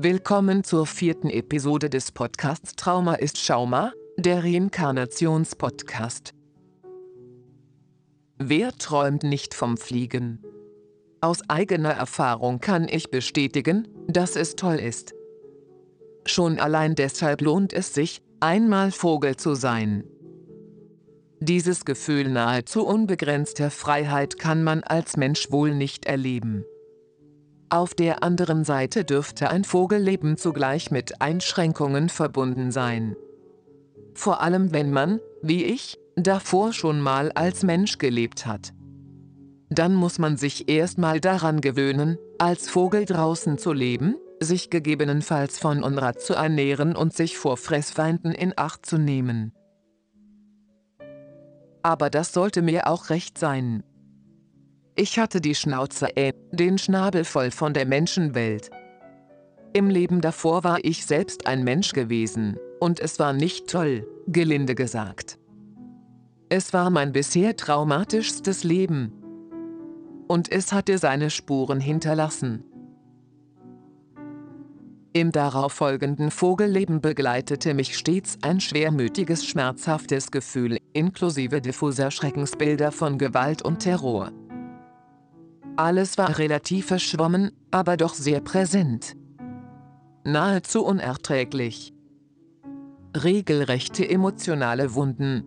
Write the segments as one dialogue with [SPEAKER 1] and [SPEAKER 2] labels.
[SPEAKER 1] Willkommen zur vierten Episode des Podcasts Trauma ist Schauma, der Reinkarnationspodcast. Wer träumt nicht vom Fliegen? Aus eigener Erfahrung kann ich bestätigen, dass es toll ist. Schon allein deshalb lohnt es sich, einmal Vogel zu sein. Dieses Gefühl nahezu unbegrenzter Freiheit kann man als Mensch wohl nicht erleben. Auf der anderen Seite dürfte ein Vogelleben zugleich mit Einschränkungen verbunden sein. Vor allem wenn man, wie ich, davor schon mal als Mensch gelebt hat. Dann muss man sich erstmal daran gewöhnen, als Vogel draußen zu leben, sich gegebenenfalls von Unrat zu ernähren und sich vor Fressfeinden in Acht zu nehmen. Aber das sollte mir auch recht sein. Ich hatte die Schnauze äh, den Schnabel voll von der Menschenwelt. Im Leben davor war ich selbst ein Mensch gewesen, und es war nicht toll, gelinde gesagt. Es war mein bisher traumatischstes Leben. Und es hatte seine Spuren hinterlassen. Im darauffolgenden Vogelleben begleitete mich stets ein schwermütiges, schmerzhaftes Gefühl, inklusive diffuser Schreckensbilder von Gewalt und Terror. Alles war relativ verschwommen, aber doch sehr präsent. Nahezu unerträglich. Regelrechte emotionale Wunden.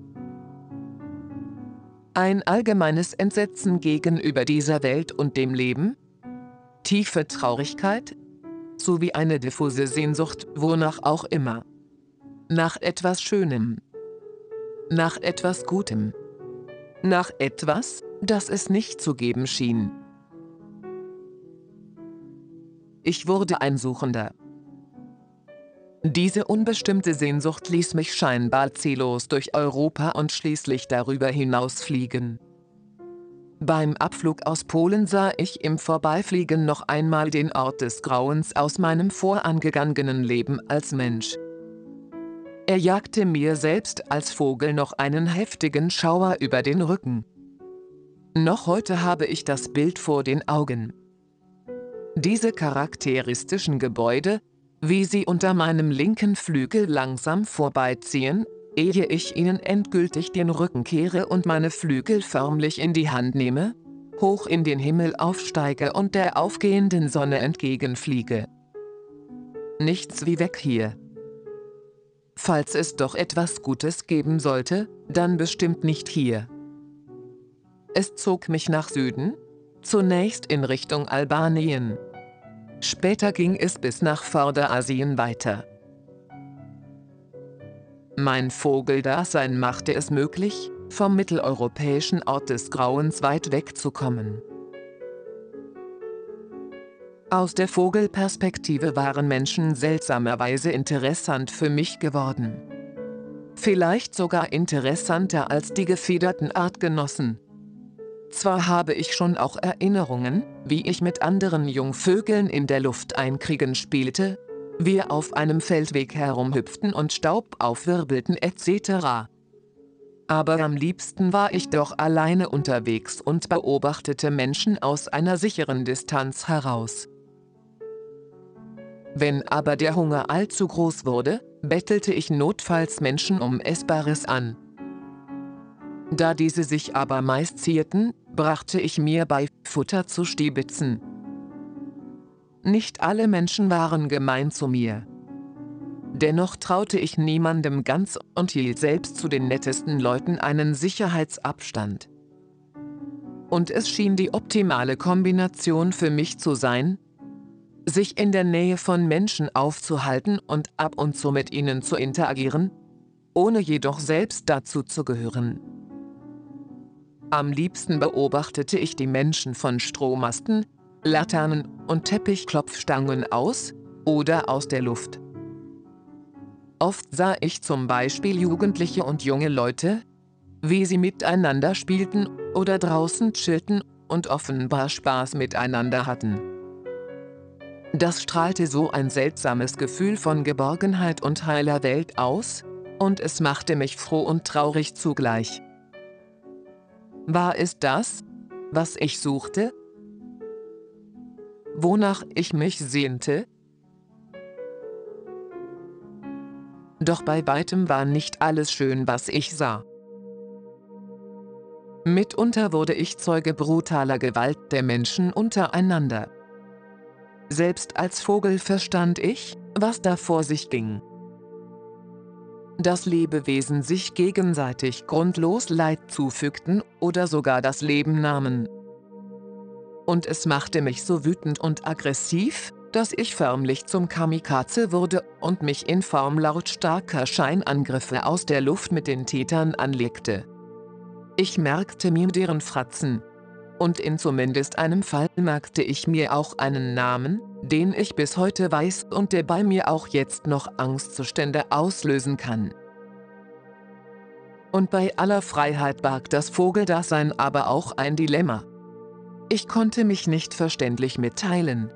[SPEAKER 1] Ein allgemeines Entsetzen gegenüber dieser Welt und dem Leben? Tiefe Traurigkeit? Sowie eine diffuse Sehnsucht, wonach auch immer. Nach etwas Schönem. Nach etwas Gutem. Nach etwas, das es nicht zu geben schien. Ich wurde ein Suchender. Diese unbestimmte Sehnsucht ließ mich scheinbar ziellos durch Europa und schließlich darüber hinaus fliegen. Beim Abflug aus Polen sah ich im Vorbeifliegen noch einmal den Ort des Grauens aus meinem vorangegangenen Leben als Mensch. Er jagte mir selbst als Vogel noch einen heftigen Schauer über den Rücken. Noch heute habe ich das Bild vor den Augen. Diese charakteristischen Gebäude, wie sie unter meinem linken Flügel langsam vorbeiziehen, ehe ich ihnen endgültig den Rücken kehre und meine Flügel förmlich in die Hand nehme, hoch in den Himmel aufsteige und der aufgehenden Sonne entgegenfliege. Nichts wie weg hier. Falls es doch etwas Gutes geben sollte, dann bestimmt nicht hier. Es zog mich nach Süden, zunächst in Richtung Albanien. Später ging es bis nach Vorderasien weiter. Mein Vogeldasein machte es möglich, vom mitteleuropäischen Ort des Grauens weit wegzukommen. Aus der Vogelperspektive waren Menschen seltsamerweise interessant für mich geworden. Vielleicht sogar interessanter als die gefederten Artgenossen. Zwar habe ich schon auch Erinnerungen, wie ich mit anderen Jungvögeln in der Luft einkriegen spielte, wir auf einem Feldweg herumhüpften und Staub aufwirbelten etc. Aber am liebsten war ich doch alleine unterwegs und beobachtete Menschen aus einer sicheren Distanz heraus. Wenn aber der Hunger allzu groß wurde, bettelte ich notfalls Menschen um Essbares an. Da diese sich aber meist zierten, brachte ich mir bei, Futter zu stibitzen. Nicht alle Menschen waren gemein zu mir. Dennoch traute ich niemandem ganz und hielt selbst zu den nettesten Leuten einen Sicherheitsabstand. Und es schien die optimale Kombination für mich zu sein, sich in der Nähe von Menschen aufzuhalten und ab und zu mit ihnen zu interagieren, ohne jedoch selbst dazu zu gehören. Am liebsten beobachtete ich die Menschen von Strommasten, Laternen und Teppichklopfstangen aus oder aus der Luft. Oft sah ich zum Beispiel Jugendliche und junge Leute, wie sie miteinander spielten oder draußen chillten und offenbar Spaß miteinander hatten. Das strahlte so ein seltsames Gefühl von Geborgenheit und heiler Welt aus, und es machte mich froh und traurig zugleich. War es das, was ich suchte? Wonach ich mich sehnte? Doch bei weitem war nicht alles schön, was ich sah. Mitunter wurde ich Zeuge brutaler Gewalt der Menschen untereinander. Selbst als Vogel verstand ich, was da vor sich ging. Dass Lebewesen sich gegenseitig grundlos Leid zufügten oder sogar das Leben nahmen. Und es machte mich so wütend und aggressiv, dass ich förmlich zum Kamikaze wurde und mich in Form lautstarker Scheinangriffe aus der Luft mit den Tätern anlegte. Ich merkte mir deren Fratzen. Und in zumindest einem Fall merkte ich mir auch einen Namen, den ich bis heute weiß und der bei mir auch jetzt noch Angstzustände auslösen kann. Und bei aller Freiheit barg das Vogeldasein aber auch ein Dilemma. Ich konnte mich nicht verständlich mitteilen.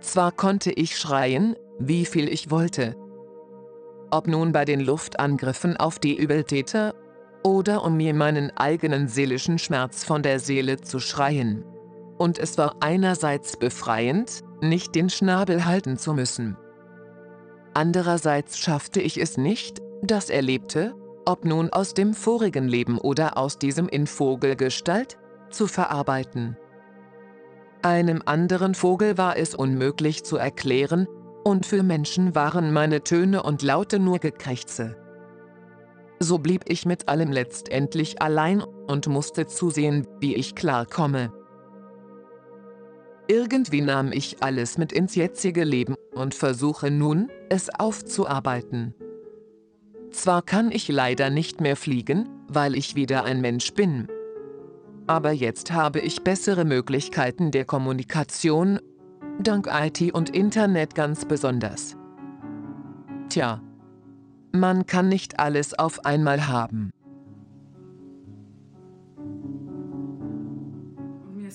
[SPEAKER 1] Zwar konnte ich schreien, wie viel ich wollte. Ob nun bei den Luftangriffen auf die Übeltäter oder um mir meinen eigenen seelischen Schmerz von der Seele zu schreien. Und es war einerseits befreiend, nicht den Schnabel halten zu müssen. Andererseits schaffte ich es nicht, das Erlebte, ob nun aus dem vorigen Leben oder aus diesem in Vogelgestalt, zu verarbeiten. Einem anderen Vogel war es unmöglich zu erklären, und für Menschen waren meine Töne und Laute nur Gekrächze. So blieb ich mit allem letztendlich allein und musste zusehen, wie ich klarkomme. Irgendwie nahm ich alles mit ins jetzige Leben und versuche nun, es aufzuarbeiten. Zwar kann ich leider nicht mehr fliegen, weil ich wieder ein Mensch bin. Aber jetzt habe ich bessere Möglichkeiten der Kommunikation, dank IT und Internet ganz besonders. Tja, man kann nicht alles auf einmal haben.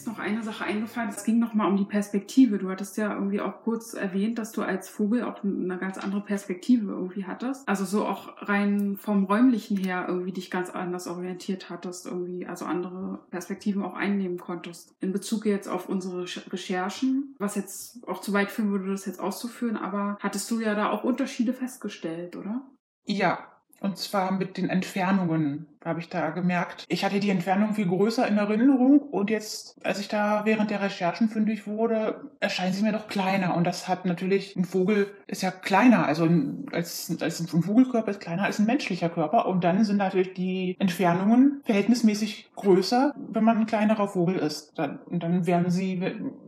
[SPEAKER 2] Ist noch eine Sache eingefallen. Es ging nochmal um die Perspektive. Du hattest ja irgendwie auch kurz erwähnt, dass du als Vogel auch eine ganz andere Perspektive irgendwie hattest. Also so auch rein vom räumlichen her irgendwie dich ganz anders orientiert hattest, irgendwie, also andere Perspektiven auch einnehmen konntest. In Bezug jetzt auf unsere Recherchen, was jetzt auch zu weit führen würde, das jetzt auszuführen, aber hattest du ja da auch Unterschiede festgestellt, oder?
[SPEAKER 3] Ja, und zwar mit den Entfernungen habe ich da gemerkt. Ich hatte die Entfernung viel größer in Erinnerung und jetzt, als ich da während der Recherchen fündig wurde, erscheinen sie mir doch kleiner. Und das hat natürlich, ein Vogel ist ja kleiner, also als, als ein Vogelkörper ist kleiner als ein menschlicher Körper. Und dann sind natürlich die Entfernungen verhältnismäßig größer, wenn man ein kleinerer Vogel ist. und dann werden sie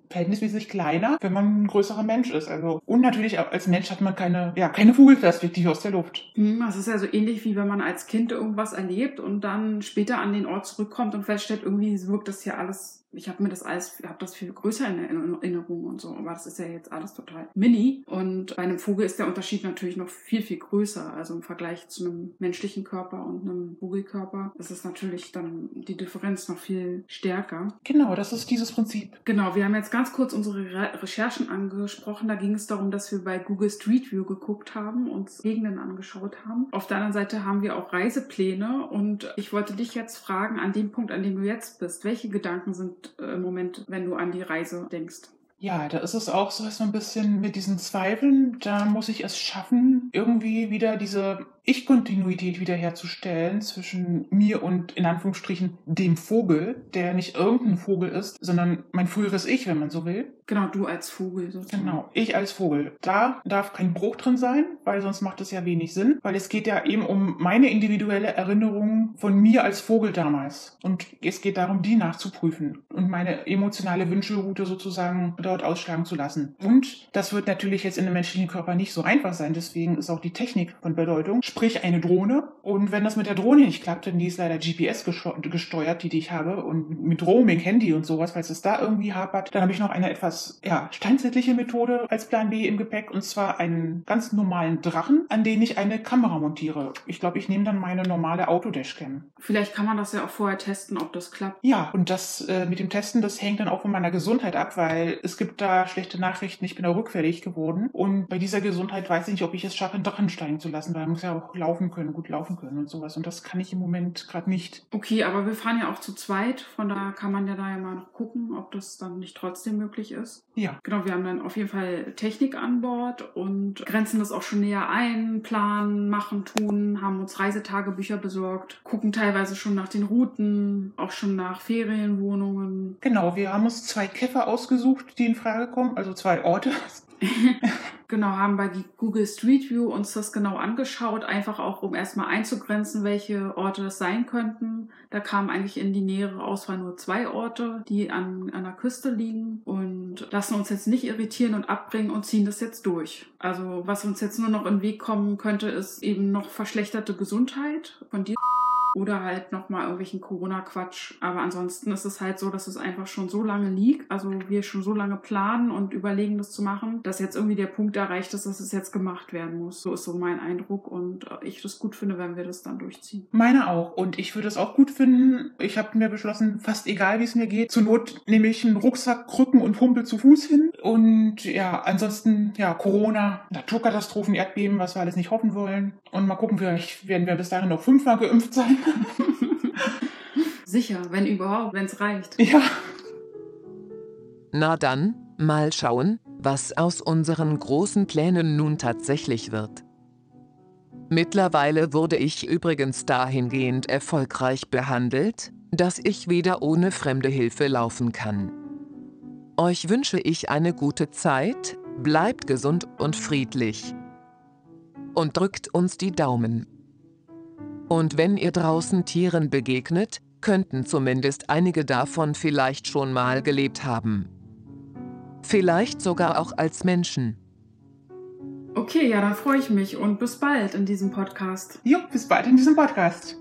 [SPEAKER 3] verhältnismäßig kleiner, wenn man ein größerer Mensch ist. Also, und natürlich als Mensch hat man keine, ja, keine Vogelperspektive aus der Luft.
[SPEAKER 2] Hm, das ist ja so ähnlich wie wenn man als Kind irgendwas erlebt und dann später an den Ort zurückkommt und feststellt, irgendwie wirkt das hier alles ich habe mir das alles, habe das viel größer in Erinnerung und so, aber das ist ja jetzt alles total mini. Und bei einem Vogel ist der Unterschied natürlich noch viel, viel größer. Also im Vergleich zu einem menschlichen Körper und einem Vogelkörper ist es natürlich dann die Differenz noch viel stärker.
[SPEAKER 3] Genau, das ist dieses Prinzip.
[SPEAKER 2] Genau, wir haben jetzt ganz kurz unsere Re Recherchen angesprochen. Da ging es darum, dass wir bei Google Street View geguckt haben, uns Gegenden angeschaut haben. Auf der anderen Seite haben wir auch Reisepläne und ich wollte dich jetzt fragen, an dem Punkt, an dem du jetzt bist, welche Gedanken sind äh, im Moment, wenn du an die Reise denkst?
[SPEAKER 3] Ja, da ist es auch so, so ein bisschen mit diesen Zweifeln, da muss ich es schaffen, irgendwie wieder diese ich-Kontinuität wiederherzustellen zwischen mir und in Anführungsstrichen dem Vogel, der nicht irgendein Vogel ist, sondern mein früheres Ich, wenn man so will.
[SPEAKER 2] Genau, du als Vogel.
[SPEAKER 3] Sozusagen. Genau, ich als Vogel. Da darf kein Bruch drin sein, weil sonst macht es ja wenig Sinn, weil es geht ja eben um meine individuelle Erinnerung von mir als Vogel damals. Und es geht darum, die nachzuprüfen und meine emotionale Wünschelroute sozusagen dort ausschlagen zu lassen. Und das wird natürlich jetzt in einem menschlichen Körper nicht so einfach sein, deswegen ist auch die Technik von Bedeutung sprich eine Drohne. Und wenn das mit der Drohne nicht klappt, denn die ist leider GPS gesteuert, die, die ich habe, und mit Roaming, Handy und sowas, falls es da irgendwie hapert, dann habe ich noch eine etwas ja, steinzeitliche Methode als Plan B im Gepäck, und zwar einen ganz normalen Drachen, an den ich eine Kamera montiere. Ich glaube, ich nehme dann meine normale Autodashcam.
[SPEAKER 2] Vielleicht kann man das ja auch vorher testen, ob das klappt.
[SPEAKER 3] Ja, und das äh, mit dem Testen, das hängt dann auch von meiner Gesundheit ab, weil es gibt da schlechte Nachrichten, ich bin da rückfällig geworden. Und bei dieser Gesundheit weiß ich nicht, ob ich es schaffe, einen Drachen steigen zu lassen, weil man muss ja auch laufen können, gut laufen können und sowas. Und das kann ich im Moment gerade nicht.
[SPEAKER 2] Okay, aber wir fahren ja auch zu zweit, von daher kann man ja da ja mal noch gucken, ob das dann nicht trotzdem möglich ist.
[SPEAKER 3] Ja.
[SPEAKER 2] Genau, wir haben dann auf jeden Fall Technik an Bord und grenzen das auch schon näher ein, planen, machen, tun, haben uns Reisetagebücher besorgt, gucken teilweise schon nach den Routen, auch schon nach Ferienwohnungen.
[SPEAKER 3] Genau, wir haben uns zwei Käfer ausgesucht, die in Frage kommen, also zwei Orte.
[SPEAKER 2] genau, haben bei Google Street View uns das genau angeschaut, einfach auch um erstmal einzugrenzen, welche Orte das sein könnten. Da kamen eigentlich in die nähere Auswahl nur zwei Orte, die an, an der Küste liegen und lassen uns jetzt nicht irritieren und abbringen und ziehen das jetzt durch. Also was uns jetzt nur noch in den Weg kommen könnte, ist eben noch verschlechterte Gesundheit von dir oder halt nochmal irgendwelchen Corona-Quatsch. Aber ansonsten ist es halt so, dass es einfach schon so lange liegt, also wir schon so lange planen und überlegen, das zu machen, dass jetzt irgendwie der Punkt erreicht ist, dass es jetzt gemacht werden muss. So ist so mein Eindruck und ich das gut finde, wenn wir das dann durchziehen.
[SPEAKER 3] Meine auch. Und ich würde es auch gut finden. Ich habe mir beschlossen, fast egal, wie es mir geht. Zur Not nehme ich einen Rucksack, Krücken und Humpel zu Fuß hin. Und ja, ansonsten, ja, Corona, Naturkatastrophen, Erdbeben, was wir alles nicht hoffen wollen. Und mal gucken, vielleicht werden wir bis dahin noch fünfmal geimpft sein.
[SPEAKER 2] Sicher, wenn überhaupt, wenn es reicht.
[SPEAKER 3] Ja.
[SPEAKER 1] Na dann, mal schauen, was aus unseren großen Plänen nun tatsächlich wird. Mittlerweile wurde ich übrigens dahingehend erfolgreich behandelt, dass ich wieder ohne fremde Hilfe laufen kann. Euch wünsche ich eine gute Zeit, bleibt gesund und friedlich. Und drückt uns die Daumen. Und wenn ihr draußen Tieren begegnet, könnten zumindest einige davon vielleicht schon mal gelebt haben. Vielleicht sogar auch als Menschen.
[SPEAKER 2] Okay, ja, dann freue ich mich und bis bald in diesem Podcast.
[SPEAKER 3] Jo, bis bald in diesem Podcast.